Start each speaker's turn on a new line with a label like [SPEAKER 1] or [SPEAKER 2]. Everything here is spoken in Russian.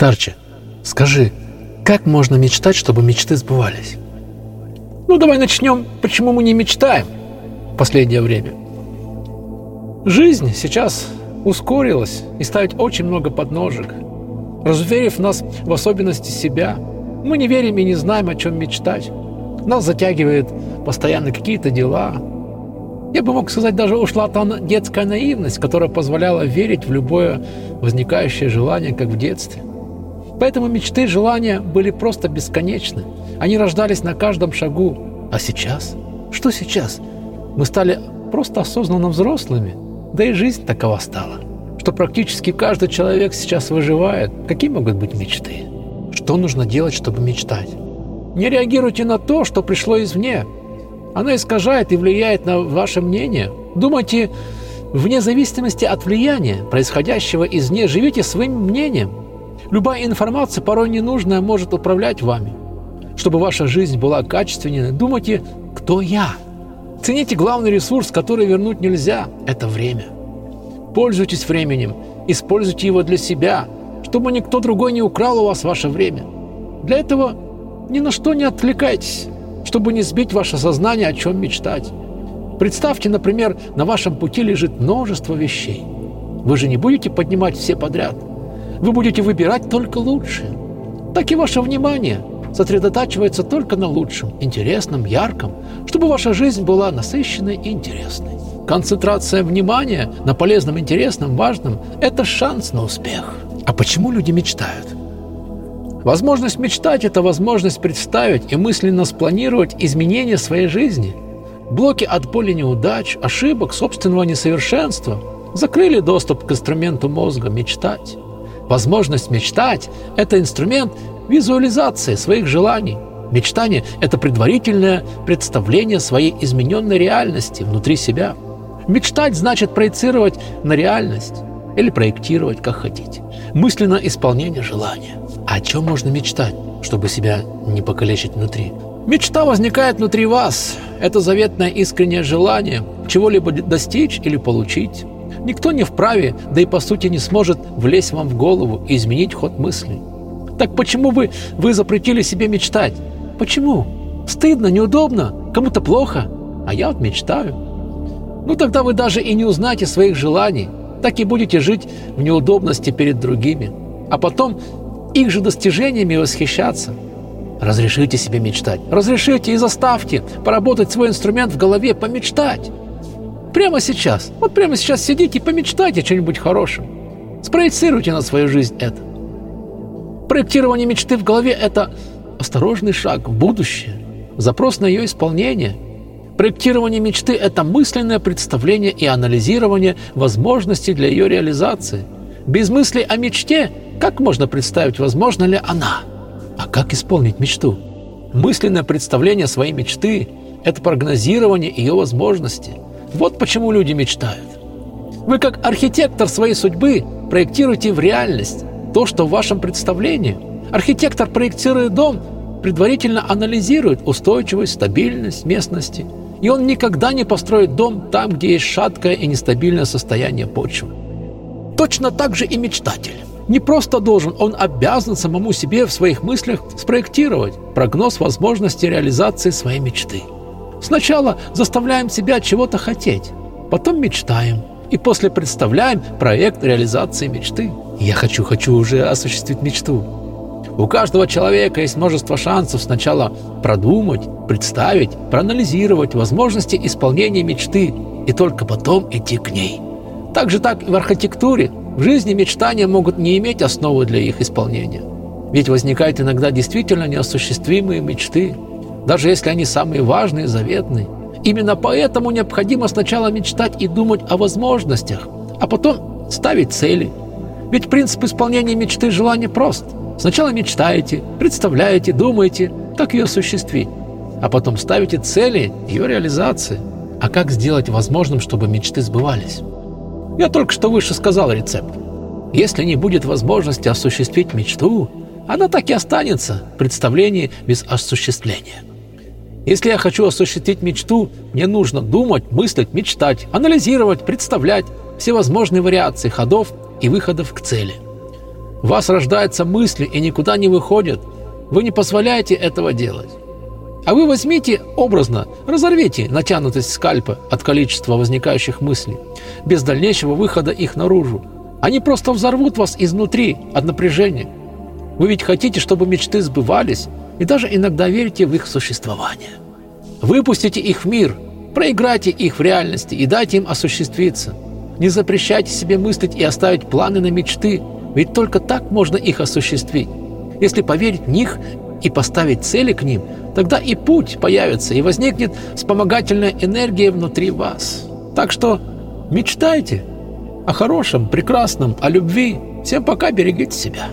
[SPEAKER 1] Старче, скажи, как можно мечтать, чтобы мечты сбывались?
[SPEAKER 2] Ну, давай начнем, почему мы не мечтаем в последнее время. Жизнь сейчас ускорилась и ставит очень много подножек, разуверив нас в особенности себя. Мы не верим и не знаем, о чем мечтать. Нас затягивает постоянно какие-то дела. Я бы мог сказать, даже ушла та детская наивность, которая позволяла верить в любое возникающее желание, как в детстве. Поэтому мечты желания были просто бесконечны. Они рождались на каждом шагу. А сейчас? Что сейчас? Мы стали просто осознанно взрослыми. Да и жизнь такова стала, что практически каждый человек сейчас выживает. Какие могут быть мечты? Что нужно делать, чтобы мечтать? Не реагируйте на то, что пришло извне. Оно искажает и влияет на ваше мнение. Думайте, вне зависимости от влияния, происходящего извне, живите своим мнением. Любая информация, порой ненужная, может управлять вами. Чтобы ваша жизнь была качественнее, думайте, кто я. Цените главный ресурс, который вернуть нельзя – это время. Пользуйтесь временем, используйте его для себя, чтобы никто другой не украл у вас ваше время. Для этого ни на что не отвлекайтесь, чтобы не сбить ваше сознание, о чем мечтать. Представьте, например, на вашем пути лежит множество вещей. Вы же не будете поднимать все подряд. Вы будете выбирать только лучшие. Так и ваше внимание сосредотачивается только на лучшем, интересном, ярком, чтобы ваша жизнь была насыщенной и интересной. Концентрация внимания на полезном, интересном, важном – это шанс на успех.
[SPEAKER 1] А почему люди мечтают?
[SPEAKER 2] Возможность мечтать – это возможность представить и мысленно спланировать изменения своей жизни. Блоки от боли неудач, ошибок, собственного несовершенства закрыли доступ к инструменту мозга мечтать. Возможность мечтать – это инструмент визуализации своих желаний. Мечтание – это предварительное представление своей измененной реальности внутри себя. Мечтать значит проецировать на реальность или проектировать, как хотите. Мысленно исполнение желания.
[SPEAKER 1] А о чем можно мечтать, чтобы себя не покалечить внутри?
[SPEAKER 2] Мечта возникает внутри вас. Это заветное искреннее желание чего-либо достичь или получить. Никто не вправе, да и по сути не сможет влезть вам в голову и изменить ход мыслей. Так почему вы, вы запретили себе мечтать? Почему? Стыдно, неудобно, кому-то плохо, а я вот мечтаю. Ну тогда вы даже и не узнаете своих желаний, так и будете жить в неудобности перед другими. А потом их же достижениями восхищаться. Разрешите себе мечтать. Разрешите и заставьте поработать свой инструмент в голове, помечтать. Прямо сейчас. Вот прямо сейчас сидите и помечтайте о чем-нибудь хорошем. Спроецируйте на свою жизнь это. Проектирование мечты в голове – это осторожный шаг в будущее, запрос на ее исполнение. Проектирование мечты – это мысленное представление и анализирование возможностей для ее реализации. Без мысли о мечте как можно представить, возможно ли она? А как исполнить мечту? Мысленное представление своей мечты – это прогнозирование ее возможностей. Вот почему люди мечтают. Вы как архитектор своей судьбы проектируете в реальность то, что в вашем представлении. Архитектор проектирует дом, предварительно анализирует устойчивость, стабильность местности. И он никогда не построит дом там, где есть шаткое и нестабильное состояние почвы. Точно так же и мечтатель не просто должен, он обязан самому себе в своих мыслях спроектировать прогноз возможности реализации своей мечты. Сначала заставляем себя чего-то хотеть, потом мечтаем, и после представляем проект реализации мечты. Я хочу, хочу уже осуществить мечту. У каждого человека есть множество шансов сначала продумать, представить, проанализировать возможности исполнения мечты и только потом идти к ней. Так же так и в архитектуре в жизни мечтания могут не иметь основы для их исполнения. Ведь возникают иногда действительно неосуществимые мечты, даже если они самые важные, заветные. Именно поэтому необходимо сначала мечтать и думать о возможностях, а потом ставить цели. Ведь принцип исполнения мечты и желания прост. Сначала мечтаете, представляете, думаете, как ее осуществить, а потом ставите цели ее реализации. А как сделать возможным, чтобы мечты сбывались? Я только что выше сказал рецепт. Если не будет возможности осуществить мечту, она так и останется в представлении без осуществления. Если я хочу осуществить мечту, мне нужно думать, мыслить, мечтать, анализировать, представлять всевозможные вариации ходов и выходов к цели. В вас рождаются мысли и никуда не выходят. Вы не позволяете этого делать. А вы возьмите образно, разорвите натянутость скальпа от количества возникающих мыслей, без дальнейшего выхода их наружу. Они просто взорвут вас изнутри от напряжения. Вы ведь хотите, чтобы мечты сбывались, и даже иногда верите в их существование. Выпустите их в мир, проиграйте их в реальности и дайте им осуществиться. Не запрещайте себе мыслить и оставить планы на мечты, ведь только так можно их осуществить. Если поверить в них и поставить цели к ним, тогда и путь появится, и возникнет вспомогательная энергия внутри вас. Так что мечтайте о хорошем, прекрасном, о любви. Всем пока, берегите себя.